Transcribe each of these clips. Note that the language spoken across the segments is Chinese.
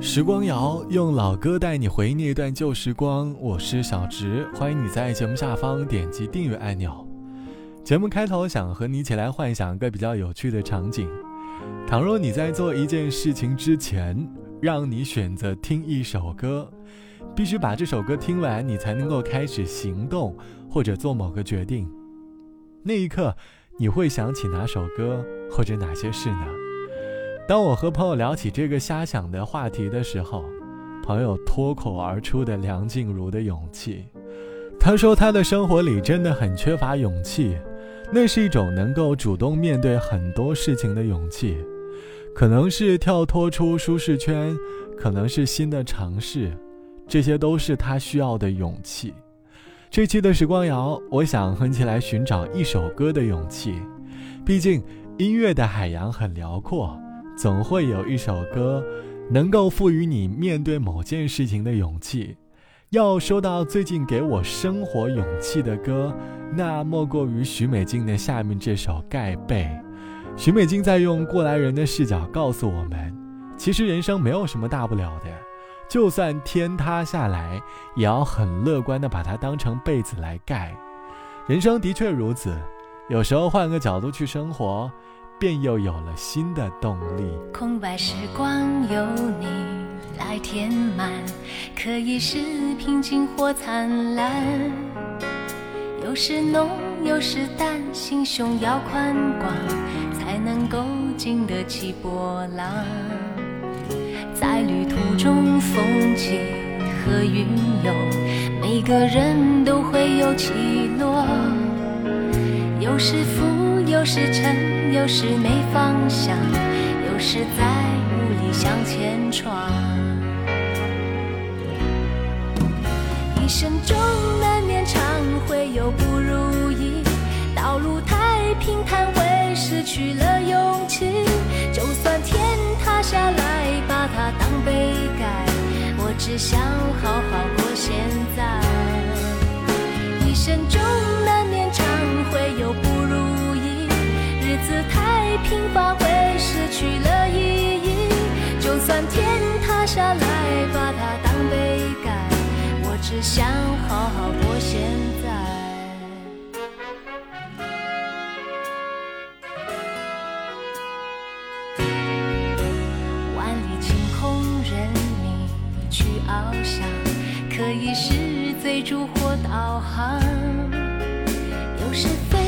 时光谣，用老歌带你回忆那段旧时光。我是小直，欢迎你在节目下方点击订阅按钮。节目开头想和你一起来幻想一个比较有趣的场景：倘若你在做一件事情之前，让你选择听一首歌，必须把这首歌听完，你才能够开始行动或者做某个决定。那一刻，你会想起哪首歌或者哪些事呢？当我和朋友聊起这个瞎想的话题的时候，朋友脱口而出的梁静茹的勇气。他说，他的生活里真的很缺乏勇气，那是一种能够主动面对很多事情的勇气，可能是跳脱出舒适圈，可能是新的尝试，这些都是他需要的勇气。这期的时光谣，我想哼起来寻找一首歌的勇气，毕竟音乐的海洋很辽阔。总会有一首歌，能够赋予你面对某件事情的勇气。要说到最近给我生活勇气的歌，那莫过于许美静的下面这首《盖被》。许美静在用过来人的视角告诉我们，其实人生没有什么大不了的，就算天塌下来，也要很乐观的把它当成被子来盖。人生的确如此，有时候换个角度去生活。便又有了新的动力。空白时光由你来填满，可以是平静或灿烂，有时浓，有时淡，心胸要宽广，才能够经得起波浪。在旅途中，风景和云涌，每个人都会有起落，有时浮。有时沉，有时没方向，有时在无力向前闯。一生中难免常会有不如意，道路太平坦会失去了勇气。就算天塌下来，把它当被盖，我只想好好过现在。一生。把它当背盖，我只想好好过现在。万里晴空任你去翱翔，可以是追逐或导航，有时飞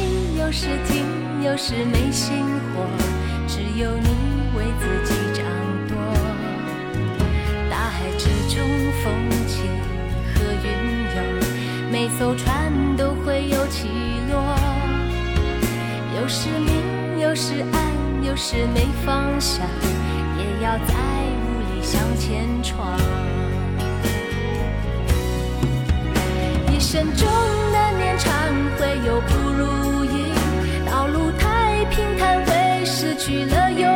有时停，有时没星火，只有你为自己。艘船都会有起落，有时明，有时暗，有时没方向，也要在雾里向前闯。一生中难免常会有不如意，道路太平坦会失去了勇。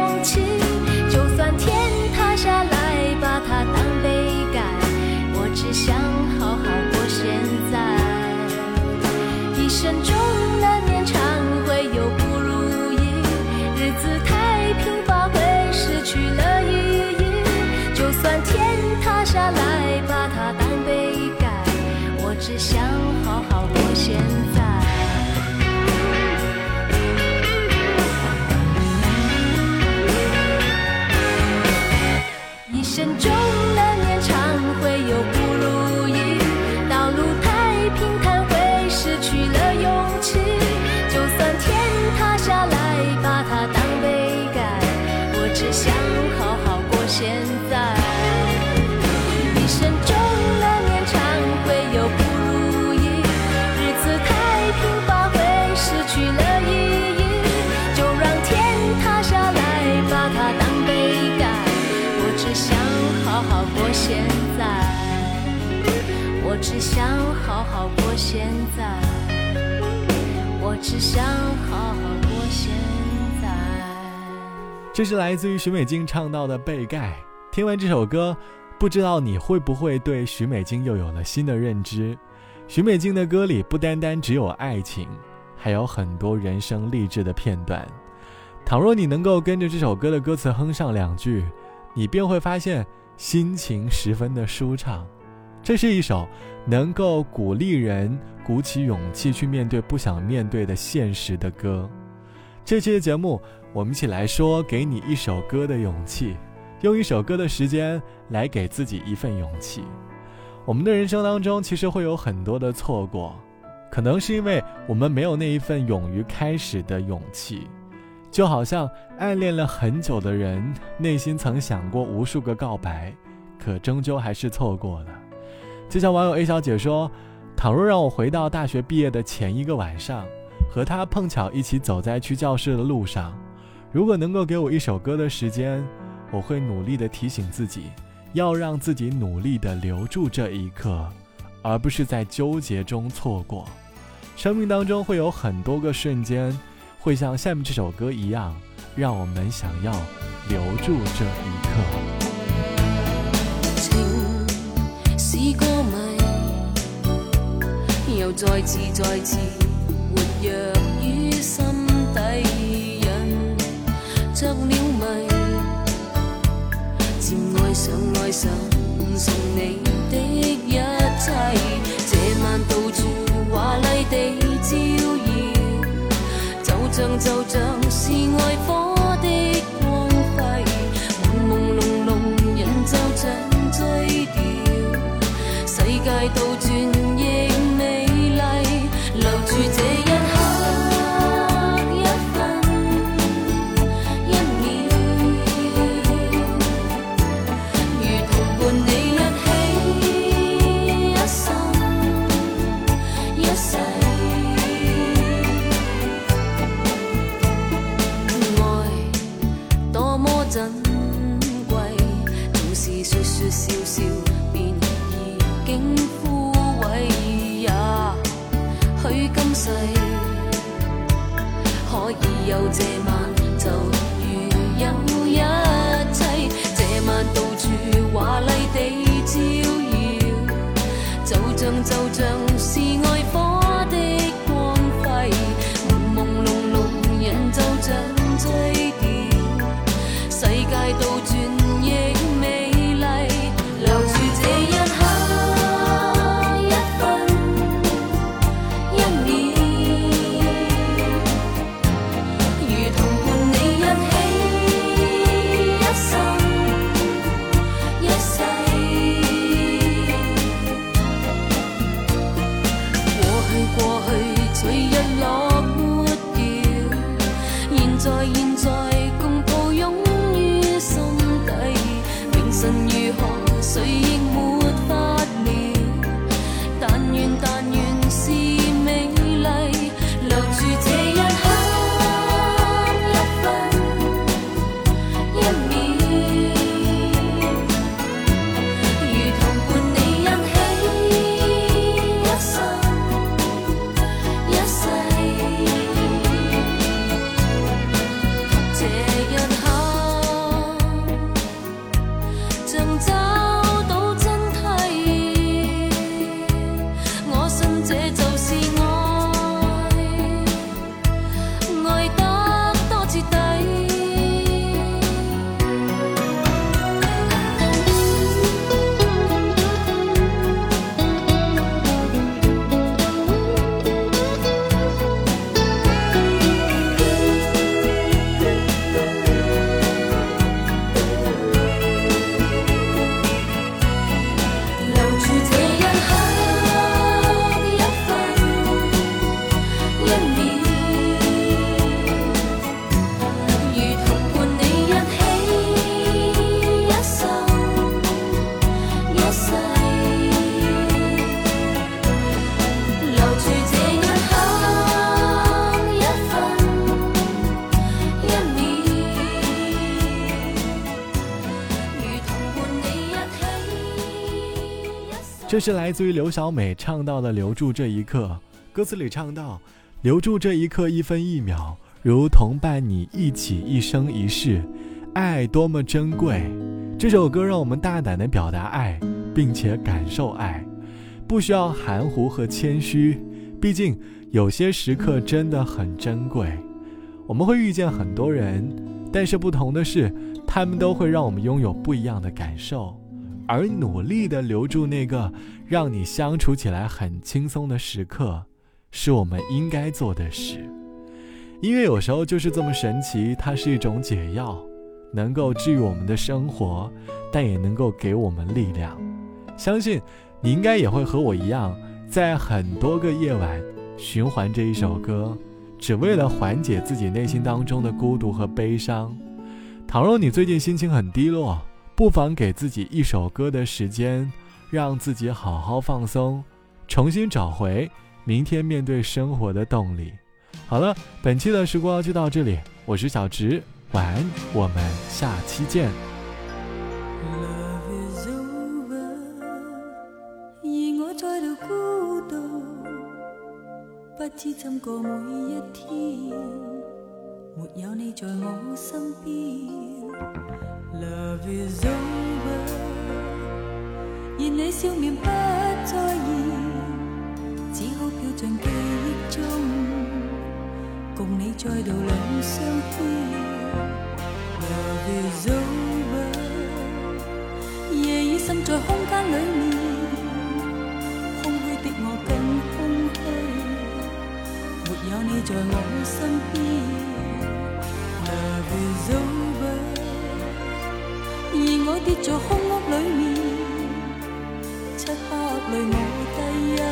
是。想好好过现在，我只想好好过现在。这是来自于徐美静唱到的《被盖》。听完这首歌，不知道你会不会对徐美静又有了新的认知？徐美静的歌里不单单只有爱情，还有很多人生励志的片段。倘若你能够跟着这首歌的歌词哼上两句，你便会发现心情十分的舒畅。这是一首能够鼓励人鼓起勇气去面对不想面对的现实的歌。这期的节目，我们一起来说，给你一首歌的勇气，用一首歌的时间来给自己一份勇气。我们的人生当中，其实会有很多的错过，可能是因为我们没有那一份勇于开始的勇气。就好像暗恋了很久的人，内心曾想过无数个告白，可终究还是错过了。就像网友 A 小姐说：“倘若让我回到大学毕业的前一个晚上，和他碰巧一起走在去教室的路上，如果能够给我一首歌的时间，我会努力的提醒自己，要让自己努力的留住这一刻，而不是在纠结中错过。生命当中会有很多个瞬间，会像下面这首歌一样，让我们想要留住这一刻。”是歌迷，又再次、再次活跃于心底，引着了迷，渐爱上、爱上送你的一切，这晚到处华丽地照耀，就像、就像是爱火。전 soy 这是来自于刘小美唱到的《留住这一刻》，歌词里唱到：“留住这一刻，一分一秒，如同伴你一起一生一世，爱多么珍贵。”这首歌让我们大胆地表达爱，并且感受爱，不需要含糊和谦虚。毕竟，有些时刻真的很珍贵。我们会遇见很多人，但是不同的是，他们都会让我们拥有不一样的感受。而努力的留住那个让你相处起来很轻松的时刻，是我们应该做的事。音乐有时候就是这么神奇，它是一种解药，能够治愈我们的生活，但也能够给我们力量。相信你应该也会和我一样，在很多个夜晚循环这一首歌，只为了缓解自己内心当中的孤独和悲伤。倘若你最近心情很低落，不妨给自己一首歌的时间，让自己好好放松，重新找回明天面对生活的动力。好了，本期的时光就到这里，我是小植，晚安，我们下期见。不知怎过每一天，有你在我身边。Love is over 願你笑面不再現，只好飄進記憶中，共你再度兩相牽。Love is over 夜已滲在空間裡面，空虛的我更空虛，沒有你在我身邊。跌在空屋里面，漆黑里我低泣，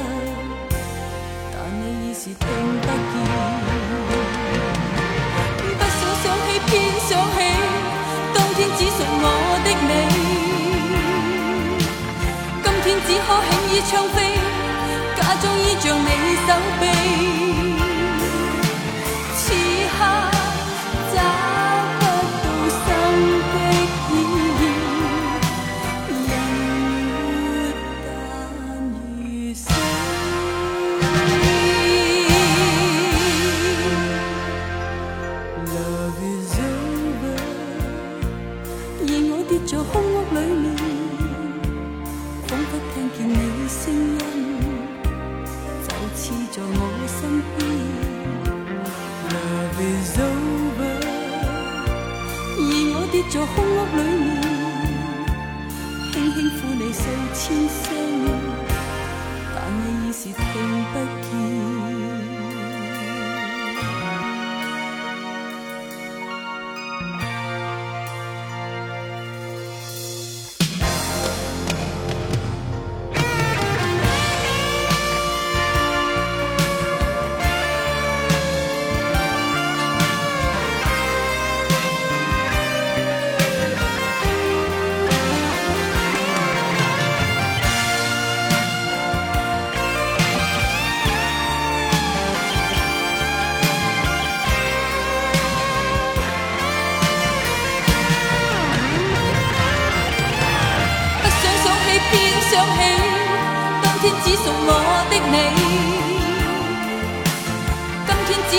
但你已是听不见。不想想起，偏想起，当天只属我的你，今天只可轻易窗扉，假装依仗你手臂。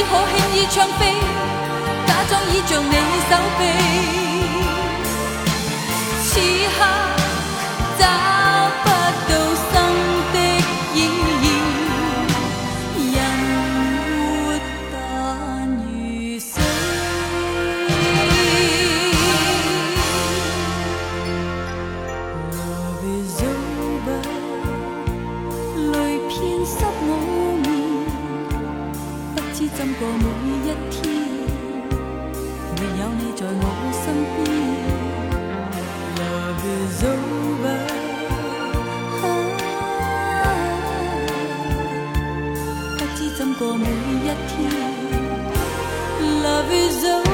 可轻易唱悲，假装倚着你手臂，此刻知怎過每一天，沒有你在我身邊。Love is over，啊，不知怎過每一天。Love is over。